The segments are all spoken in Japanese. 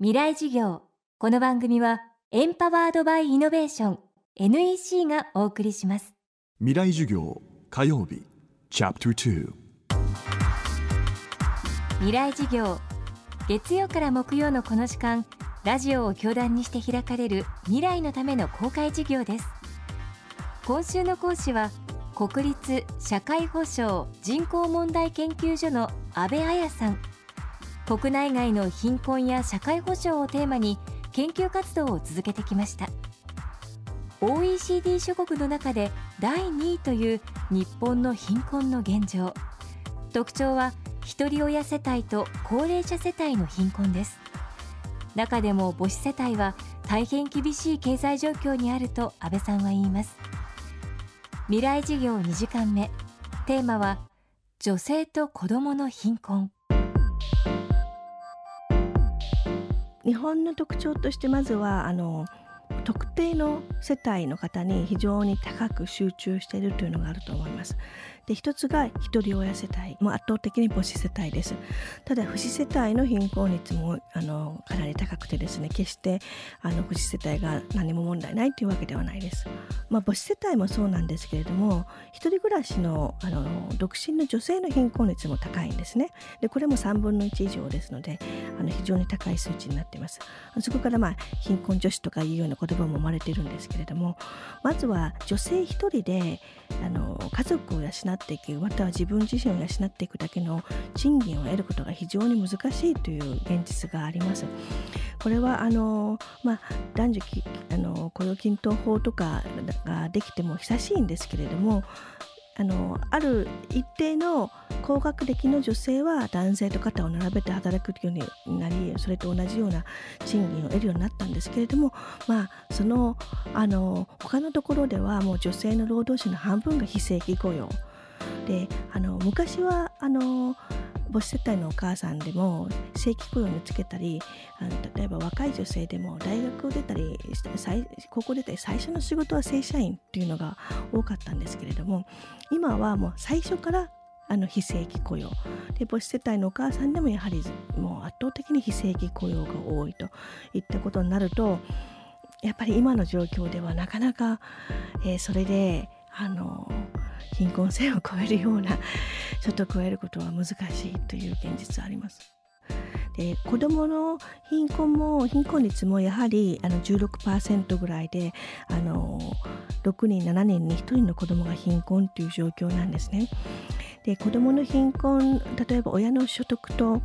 未来事業。この番組はエンパワードバイイノベーション NEC がお送りします。未来授業火曜日チャプター未来事業月曜から木曜のこの時間ラジオを教壇にして開かれる未来のための公開事業です。今週の講師は国立社会保障人口問題研究所の安倍彩さん国内外の貧困や社会保障をテーマに研究活動を続けてきました。OECD 諸国の中で第2位という日本の貧困の現状。特徴はひり親世帯と高齢者世帯の貧困です。中でも母子世帯は大変厳しい経済状況にあると安倍さんは言います。未来事業2時間目。テーマは女性と子どもの貧困。日本の特徴としてまずはあの特定の世帯の方に非常に高く集中しているというのがあると思います。で一つが一人親世帯。もう圧倒的に母子世帯です。ただ父子世帯の貧困率もあのかなり高くてですね決してあの父子世帯が何も問題ないというわけではないです、まあ、母子世帯もそうなんですけれども一人暮らしのあの独身の女性の貧困率も高いんですね。でこれも3分の1以上ですのであの非常に高い数値になっています。そこからまあ貧困女子とかいうような言葉も生まれているんですけれどもまずは女性一人であの家族を養っていくまたは自分自身を養っていくだけの賃金を得ることが非常に難しいという現実があります。これはあの、まあ、男女あの雇用均等法とかができても久しいんですけれどもあのある一定の高学歴の女性は男性と肩を並べて働くようになりそれと同じような賃金を得るようになったんですけれどもまあそのあの他のところではもう女性の労働者の半分が非正規雇用。であの昔はあの母子世帯のお母さんでも正規雇用につけたりあの例えば若い女性でも大学を出たり高校出たり最初の仕事は正社員っていうのが多かったんですけれども今はもう最初からあの非正規雇用。で母子世帯のお母さんでもやはりもう圧倒的に非正規雇用が多いといったことになるとやっぱり今の状況ではなかなか、えー、それであの貧困線を超えるような 所得を得ることは難しいという現実あります。で子どもの貧困も貧困率もやはりあの16%ぐらいであの6人7人に1人の子どもが貧困という状況なんですね。で子どもの貧困例えば親の所得と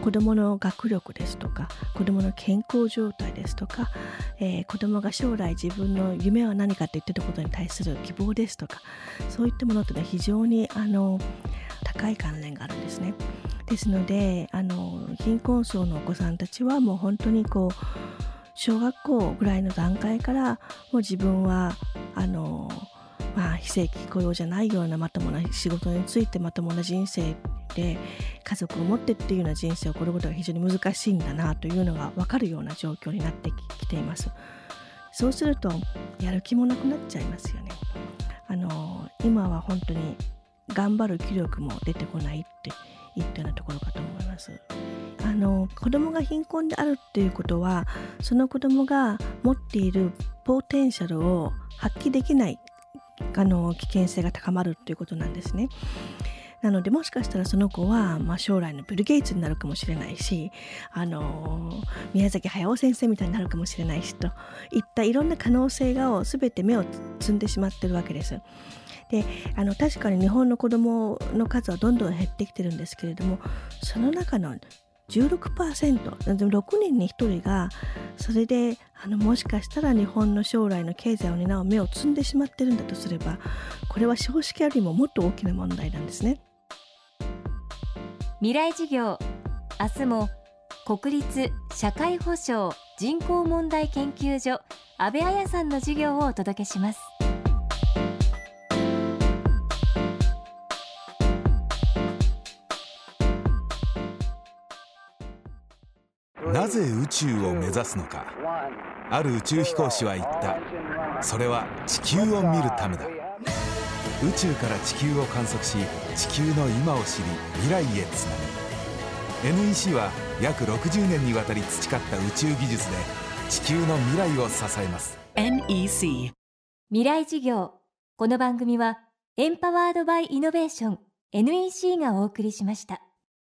子どもの学力ですとか子どもの健康状態ですとか、えー、子どもが将来自分の夢は何かと言ってたことに対する希望ですとかそういったものというのは非常にあの高い関連があるんですね。ですのであの貧困層のお子さんたちはもう本当にこう小学校ぐらいの段階からもう自分はあのまあ、非正規雇用じゃないようなまともな仕事についてまともな人生で家族を持ってっていうような人生を送ることが非常に難しいんだなというのが分かるような状況になってきています。そうするとやる気もなくなっちゃいますよね。あの今は本当に頑張る気力も出てこないっていったようなところかと思います。あの子供が貧困であるっていうことはその子供が持っているポテンシャルを発揮できないあの危険性が高まるということなんですね。なのでもしかしたらその子は、まあ、将来のビル・ゲイツになるかもしれないし、あの宮崎駿先生みたいになるかもしれないしといったいろんな可能性がを全て目を積んでしまってるわけです。であの確かに日本の子どもの数はどんどん減ってきてるんですけれどもその中の 16%6 人に1人がそれであのもしかしたら日本の将来の経済を担う目を摘んでしまってるんだとすればこれは少子化よりももっと大きな問題なんですね。未来事業。明日も国立社会保障人口問題研究所安倍彩さんの授業をお届けします。なぜ宇宙を目指すのか。ある宇宙飛行士は言った。それは地球を見るためだ。宇宙から地球を観測し地球の今を知り未来へつなぐ。NEC は約60年にわたり培った宇宙技術で地球の未来を支えます。NEC 未来事業。この番組はエンパワードバイイノベーション NEC がお送りしました